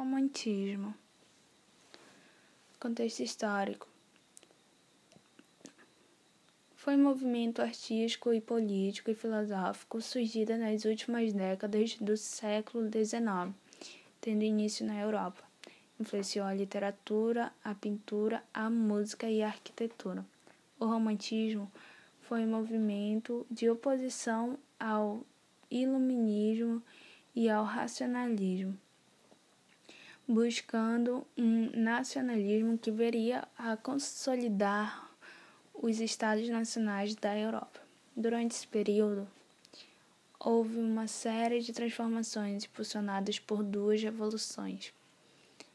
Romantismo. Contexto histórico. Foi um movimento artístico e político e filosófico surgido nas últimas décadas do século XIX, tendo início na Europa. Influenciou a literatura, a pintura, a música e a arquitetura. O romantismo foi um movimento de oposição ao iluminismo e ao racionalismo, buscando um nacionalismo que veria a consolidar os estados nacionais da Europa. Durante esse período, houve uma série de transformações impulsionadas por duas revoluções.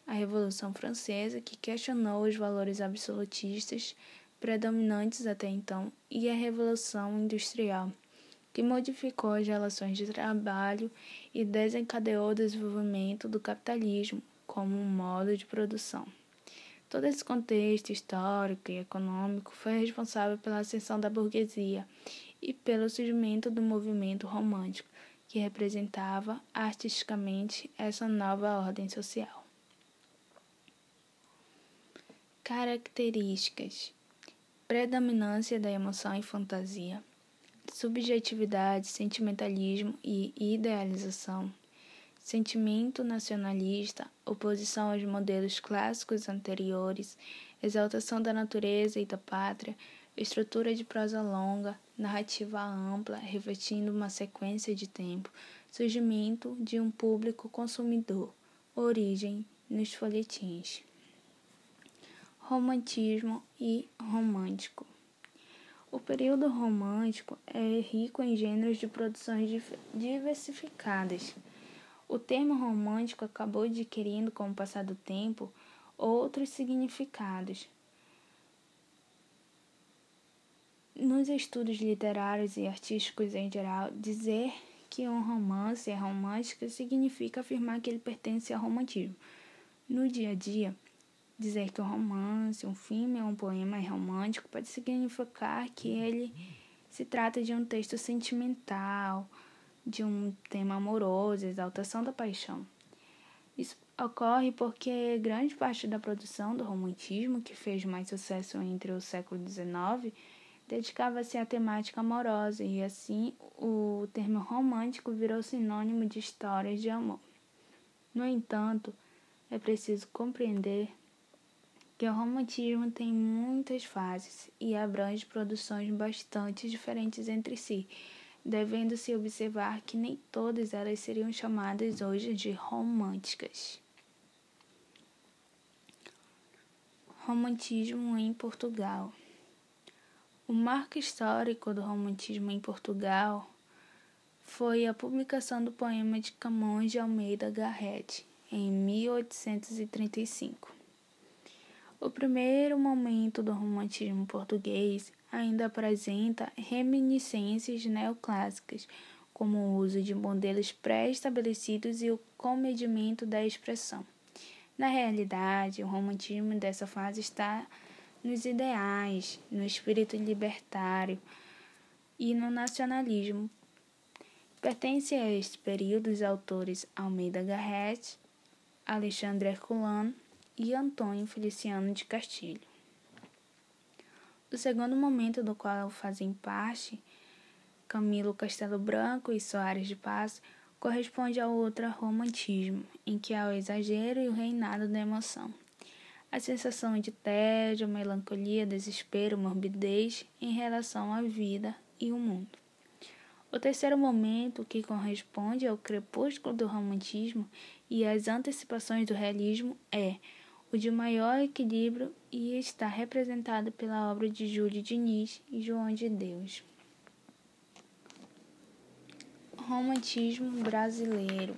A Revolução Francesa, que questionou os valores absolutistas predominantes até então, e a Revolução Industrial, que modificou as relações de trabalho e desencadeou o desenvolvimento do capitalismo como um modo de produção. Todo esse contexto histórico e econômico foi responsável pela ascensão da burguesia e pelo surgimento do movimento romântico, que representava artisticamente essa nova ordem social. Características: predominância da emoção e fantasia, subjetividade, sentimentalismo e idealização sentimento nacionalista, oposição aos modelos clássicos anteriores, exaltação da natureza e da pátria, estrutura de prosa longa, narrativa ampla, refletindo uma sequência de tempo, surgimento de um público consumidor, origem nos folhetins. Romantismo e romântico. O período romântico é rico em gêneros de produções diversificadas o termo romântico acabou adquirindo, com o passar do tempo, outros significados. Nos estudos literários e artísticos em geral, dizer que um romance é romântico significa afirmar que ele pertence ao romantismo. No dia a dia, dizer que um romance, um filme ou um poema é romântico pode significar que ele se trata de um texto sentimental, de um tema amoroso, exaltação da paixão. Isso ocorre porque grande parte da produção do romantismo, que fez mais sucesso entre o século XIX, dedicava-se à temática amorosa e assim o termo romântico virou sinônimo de histórias de amor. No entanto, é preciso compreender que o romantismo tem muitas fases e abrange produções bastante diferentes entre si, devendo-se observar que nem todas elas seriam chamadas hoje de românticas. Romantismo em Portugal. O marco histórico do romantismo em Portugal foi a publicação do poema de Camões de Almeida Garrett, em 1835. O primeiro momento do romantismo português ainda apresenta reminiscências neoclássicas, como o uso de modelos pré-estabelecidos e o comedimento da expressão. Na realidade, o romantismo dessa fase está nos ideais, no espírito libertário e no nacionalismo. Pertence a este período os autores Almeida Garrett, Alexandre Herculano e Antônio Feliciano de Castilho. O segundo momento do qual fazem parte Camilo Castelo Branco e Soares de Paz corresponde ao outro romantismo, em que há o exagero e o reinado da emoção. A sensação de tédio, melancolia, desespero, morbidez em relação à vida e o mundo. O terceiro momento, que corresponde ao crepúsculo do romantismo e às antecipações do realismo, é o de maior equilíbrio e está representado pela obra de Júlio Diniz e João de Deus. Romantismo brasileiro.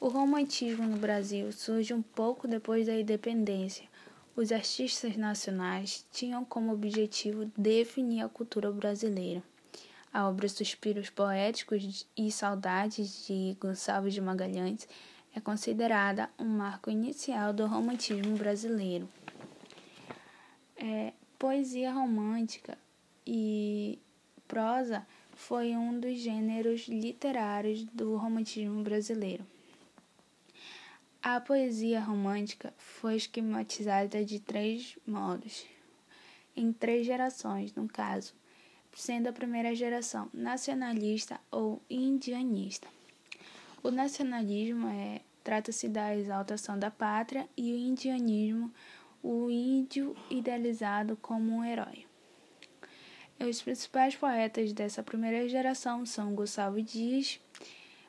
O romantismo no Brasil surge um pouco depois da independência. Os artistas nacionais tinham como objetivo definir a cultura brasileira. A obra Suspiros Poéticos e Saudades de Gonçalves de Magalhães é considerada um marco inicial do romantismo brasileiro. É, poesia romântica e prosa foi um dos gêneros literários do romantismo brasileiro. A poesia romântica foi esquematizada de três modos, em três gerações, no caso, sendo a primeira geração nacionalista ou indianista. O nacionalismo é trata-se da exaltação da pátria e o indianismo, o índio idealizado como um herói. Os principais poetas dessa primeira geração são Gustavo Dias,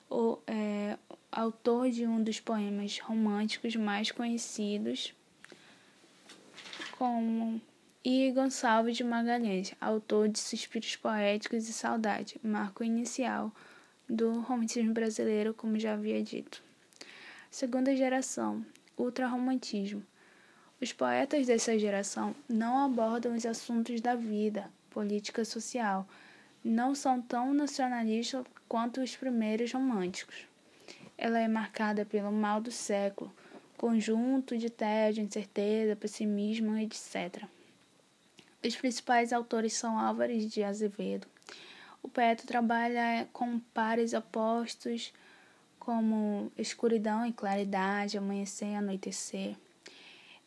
o, é, autor de um dos poemas românticos mais conhecidos, como e Gonçalves de Magalhães, autor de Suspiros Poéticos e Saudade, marco inicial do romantismo brasileiro, como já havia dito. Segunda geração, ultrarromantismo. Os poetas dessa geração não abordam os assuntos da vida, política social, não são tão nacionalistas quanto os primeiros românticos. Ela é marcada pelo mal do século, conjunto de tédio, incerteza, pessimismo, etc. Os principais autores são Álvares de Azevedo. O poeta trabalha com pares opostos como escuridão e claridade, amanhecer e anoitecer.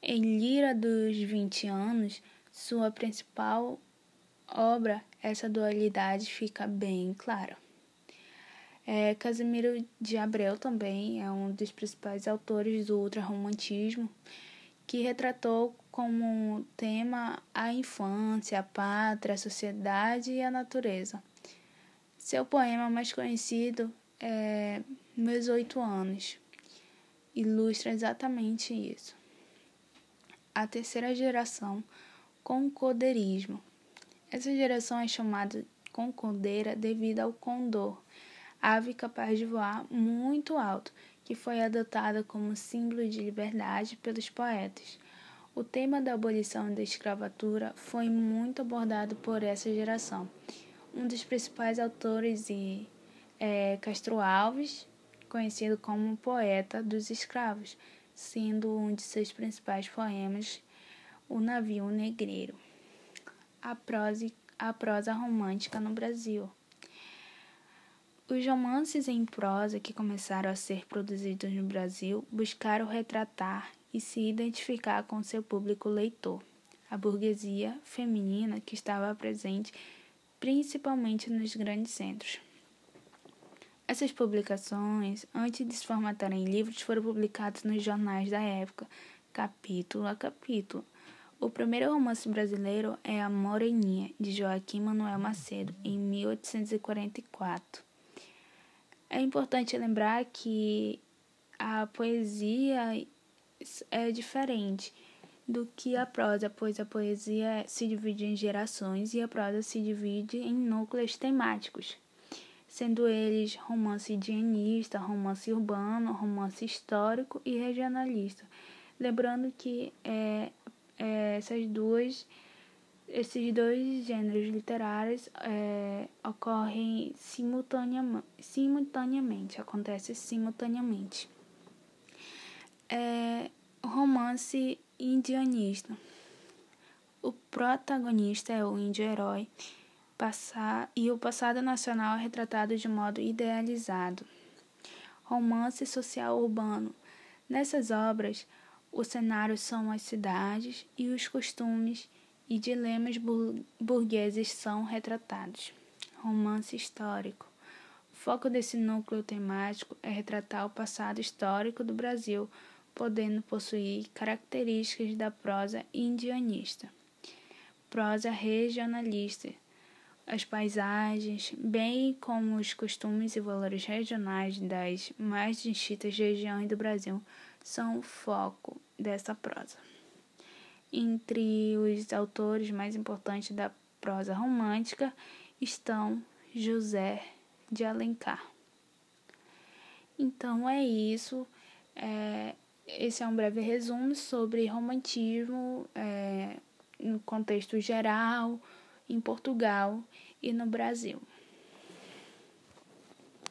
Em Lira dos 20 anos, sua principal obra, essa dualidade fica bem clara. É, Casimiro de Abreu também é um dos principais autores do ultrarromantismo, que retratou como tema a infância, a pátria, a sociedade e a natureza. Seu poema mais conhecido é Meus Oito Anos. Ilustra exatamente isso. A terceira geração, concordeirismo. Essa geração é chamada concordeira devido ao condor, ave capaz de voar muito alto, que foi adotada como símbolo de liberdade pelos poetas. O tema da abolição da escravatura foi muito abordado por essa geração. Um dos principais autores é Castro Alves, conhecido como poeta dos escravos, sendo um de seus principais poemas O Navio Negreiro. A prosa, a prosa romântica no Brasil. Os romances em prosa que começaram a ser produzidos no Brasil buscaram retratar e se identificar com seu público leitor, a burguesia feminina que estava presente principalmente nos grandes centros. Essas publicações, antes de se formatarem em livros, foram publicadas nos jornais da época, capítulo a capítulo. O primeiro romance brasileiro é A Moreninha, de Joaquim Manuel Macedo, em 1844. É importante lembrar que a poesia é diferente do que a prosa, pois a poesia se divide em gerações e a prosa se divide em núcleos temáticos, sendo eles romance indianista, romance urbano, romance histórico e regionalista. Lembrando que é, é, essas duas esses dois gêneros literários é, ocorrem simultaneamente, simultaneamente, acontece simultaneamente. É, romance indianista. O protagonista é o índio herói passar, e o passado nacional é retratado de modo idealizado. Romance social urbano. Nessas obras, o cenário são as cidades e os costumes e dilemas burgueses são retratados. Romance histórico. O foco desse núcleo temático é retratar o passado histórico do Brasil, podendo possuir características da prosa indianista. Prosa regionalista. As paisagens, bem como os costumes e valores regionais das mais distintas regiões do Brasil, são o foco dessa prosa. Entre os autores mais importantes da prosa romântica estão José de Alencar. Então é isso. É, esse é um breve resumo sobre romantismo é, no contexto geral, em Portugal e no Brasil.